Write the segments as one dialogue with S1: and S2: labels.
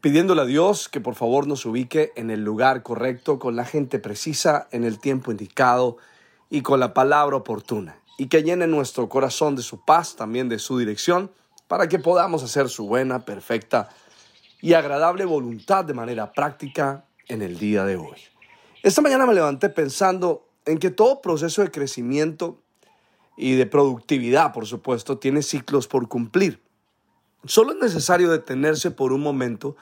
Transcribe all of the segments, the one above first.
S1: pidiéndole a Dios que por favor nos ubique en el lugar correcto, con la gente precisa, en el tiempo indicado y con la palabra oportuna, y que llene nuestro corazón de su paz, también de su dirección, para que podamos hacer su buena, perfecta y agradable voluntad de manera práctica en el día de hoy. Esta mañana me levanté pensando en que todo proceso de crecimiento y de productividad, por supuesto, tiene ciclos por cumplir. Solo es necesario detenerse por un momento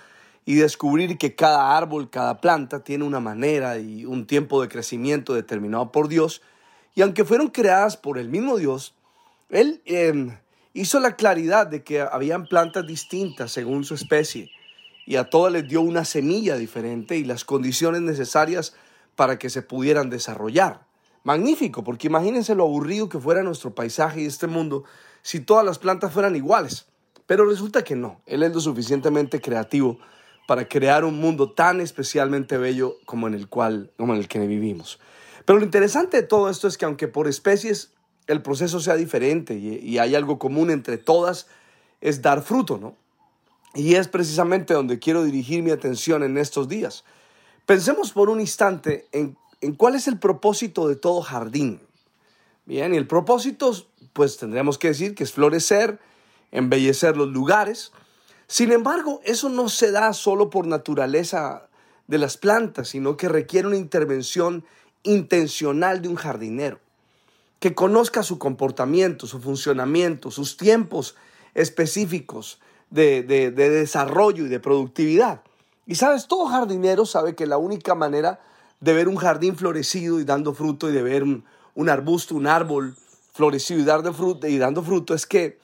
S1: y descubrir que cada árbol, cada planta tiene una manera y un tiempo de crecimiento determinado por Dios. Y aunque fueron creadas por el mismo Dios, Él em, hizo la claridad de que habían plantas distintas según su especie y a todas les dio una semilla diferente y las condiciones necesarias para que se pudieran desarrollar. Magnífico, porque imagínense lo aburrido que fuera nuestro paisaje y este mundo si todas las plantas fueran iguales. Pero resulta que no, Él es lo suficientemente creativo para crear un mundo tan especialmente bello como en el cual, como en el que vivimos. Pero lo interesante de todo esto es que aunque por especies el proceso sea diferente y, hay algo común entre todas, es dar fruto, ¿no? Y es precisamente donde quiero dirigir mi atención en estos días. Pensemos por un instante en, en cuál es el propósito de todo jardín. Bien, y el propósito, pues tendríamos que decir que es florecer, embellecer los lugares. Sin embargo, eso no se da solo por naturaleza de las plantas, sino que requiere una intervención intencional de un jardinero, que conozca su comportamiento, su funcionamiento, sus tiempos específicos de, desarrollo y de productividad. Y sabes, todo jardinero sabe que la única manera de ver un jardín florecido y dando fruto y de ver un, un arbusto, un árbol florecido y dando fruto es que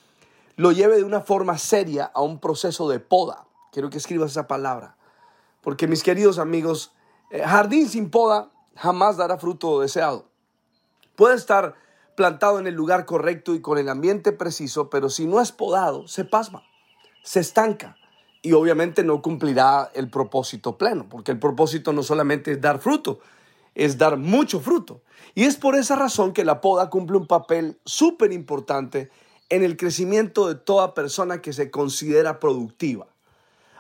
S1: lo lleve de una forma seria a un proceso de poda. Quiero que escribas esa palabra. Porque mis queridos amigos, eh, jardín sin poda jamás dará fruto deseado. Puede estar plantado en el lugar correcto y con el ambiente preciso, pero si no es podado, se pasma, se estanca y obviamente no cumplirá el propósito pleno, porque el propósito no solamente es dar fruto, es dar mucho fruto. Y es por esa razón que la poda cumple un papel súper importante en el crecimiento de toda persona que se considera productiva.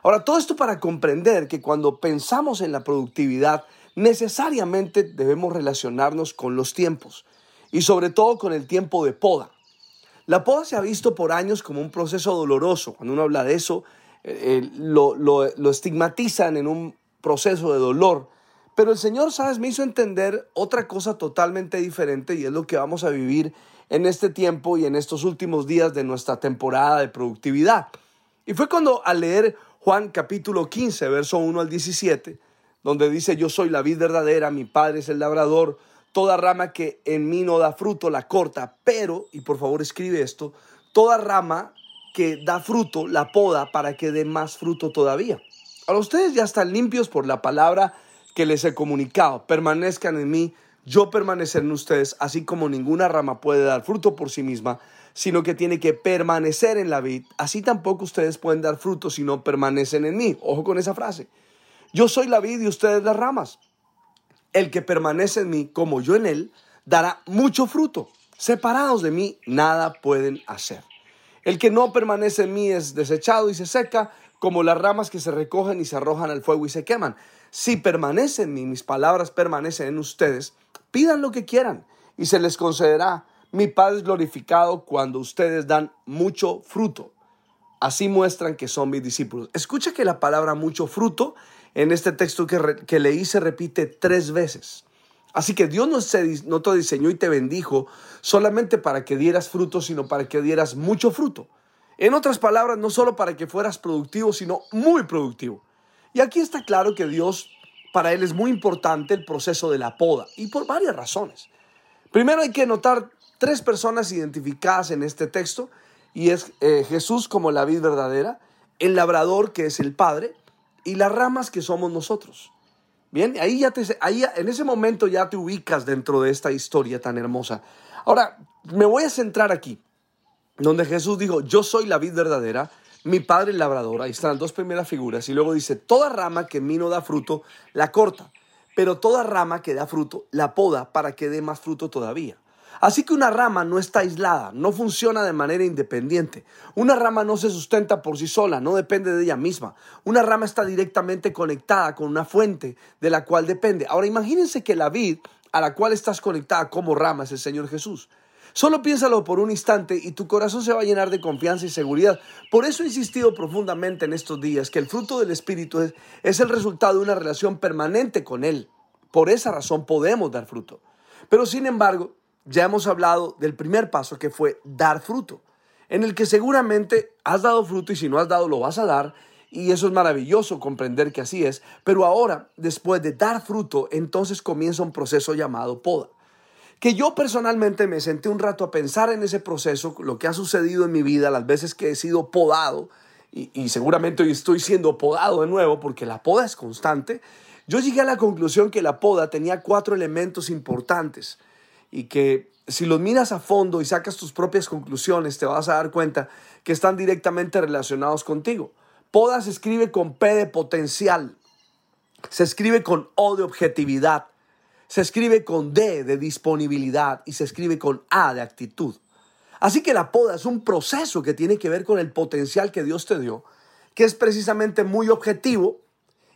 S1: Ahora, todo esto para comprender que cuando pensamos en la productividad, necesariamente debemos relacionarnos con los tiempos y sobre todo con el tiempo de poda. La poda se ha visto por años como un proceso doloroso. Cuando uno habla de eso, eh, eh, lo, lo estigmatizan en un proceso de dolor. Pero el Señor, ¿sabes? Me hizo entender otra cosa totalmente diferente y es lo que vamos a vivir en este tiempo y en estos últimos días de nuestra temporada de productividad. Y fue cuando al leer Juan capítulo 15, verso 1 al 17, donde dice, yo soy la vid verdadera, mi padre es el labrador, toda rama que en mí no da fruto la corta, pero, y por favor escribe esto, toda rama que da fruto la poda para que dé más fruto todavía. Ahora ustedes ya están limpios por la palabra que les he comunicado, permanezcan en mí yo permanecer en ustedes, así como ninguna rama puede dar fruto por sí misma, sino que tiene que permanecer en la vid, así tampoco ustedes pueden dar fruto si no permanecen en mí. Ojo con esa frase. Yo soy la vid y ustedes las ramas. El que permanece en mí, como yo en él, dará mucho fruto. Separados de mí, nada pueden hacer. El que no permanece en mí es desechado y se seca, como las ramas que se recogen y se arrojan al fuego y se queman. Si permanecen en mí, mis palabras permanecen en ustedes, Pidan lo que quieran y se les concederá. Mi Padre es glorificado cuando ustedes dan mucho fruto. Así muestran que son mis discípulos. Escucha que la palabra mucho fruto en este texto que, leí se repite tres veces. Así que Dios no te diseñó y te bendijo solamente para que dieras fruto, sino para que dieras mucho fruto. En otras palabras, no solo para que fueras productivo, sino muy productivo. Y aquí está claro que Dios para él es muy importante el proceso de la poda y por varias razones. Primero hay que notar tres personas identificadas en este texto y es eh, Jesús como la vid verdadera, el labrador que es el Padre y las ramas que somos nosotros. Bien, ahí ya te, ahí en ese momento ya te ubicas dentro de esta historia tan hermosa. Ahora, me voy a centrar aquí, donde Jesús dijo, yo soy la vid verdadera, mi padre el labrador, ahí están las dos primeras figuras, y luego dice, toda rama que en mí no da fruto, la corta, pero toda rama que da fruto, la poda para que dé más fruto todavía. Así que una rama no está aislada, no funciona de manera independiente. Una rama no se sustenta por sí sola, no depende de ella misma. Una rama está directamente conectada con una fuente de la cual depende. Ahora imagínense que la vid a la cual estás conectada como rama es el Señor Jesús. Solo piénsalo por un instante y tu corazón se va a llenar de confianza y seguridad. Por eso he insistido profundamente en estos días que el fruto del Espíritu es, es, el resultado de una relación permanente con Él. Por esa razón podemos dar fruto. Pero sin embargo, ya hemos hablado del primer paso que fue dar fruto, en el que seguramente has dado fruto y si no has dado lo vas a dar. Y eso es maravilloso comprender que así es. Pero ahora, después de dar fruto, entonces comienza un proceso llamado poda. Que yo personalmente me senté un rato a pensar en ese proceso, lo que ha sucedido en mi vida, las veces que he sido podado, y, seguramente hoy estoy siendo podado de nuevo porque la poda es constante. Yo llegué a la conclusión que la poda tenía cuatro elementos importantes y que si los miras a fondo y sacas tus propias conclusiones, te vas a dar cuenta que están directamente relacionados contigo. Poda se escribe con P de potencial, se escribe con O de objetividad, se escribe con D de disponibilidad y se escribe con A de actitud. Así que la poda es un proceso que tiene que ver con el potencial que Dios te dio, que es precisamente muy objetivo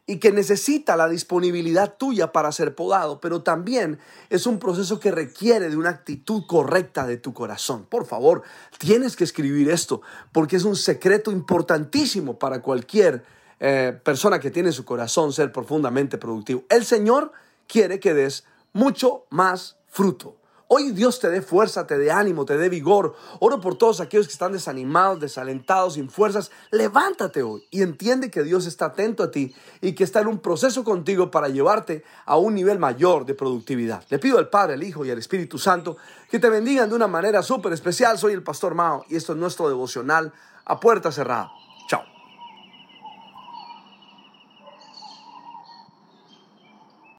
S1: y que necesita la disponibilidad tuya para ser podado, pero también es un proceso que requiere de una actitud correcta de tu corazón. Por favor, tienes que escribir esto porque es un secreto importantísimo para cualquier eh, persona que tiene su corazón ser profundamente productivo. El Señor quiere que des mucho más fruto. Hoy Dios te dé fuerza, te dé ánimo, te dé vigor. Oro por todos aquellos que están desanimados, desalentados, sin fuerzas. Levántate hoy y entiende que Dios está atento a ti y que está en un proceso contigo para llevarte a un nivel mayor de productividad. Le pido al Padre, al Hijo y al Espíritu Santo que te bendigan de una manera súper especial. Soy el Pastor Mao y esto es nuestro devocional a puerta cerrada.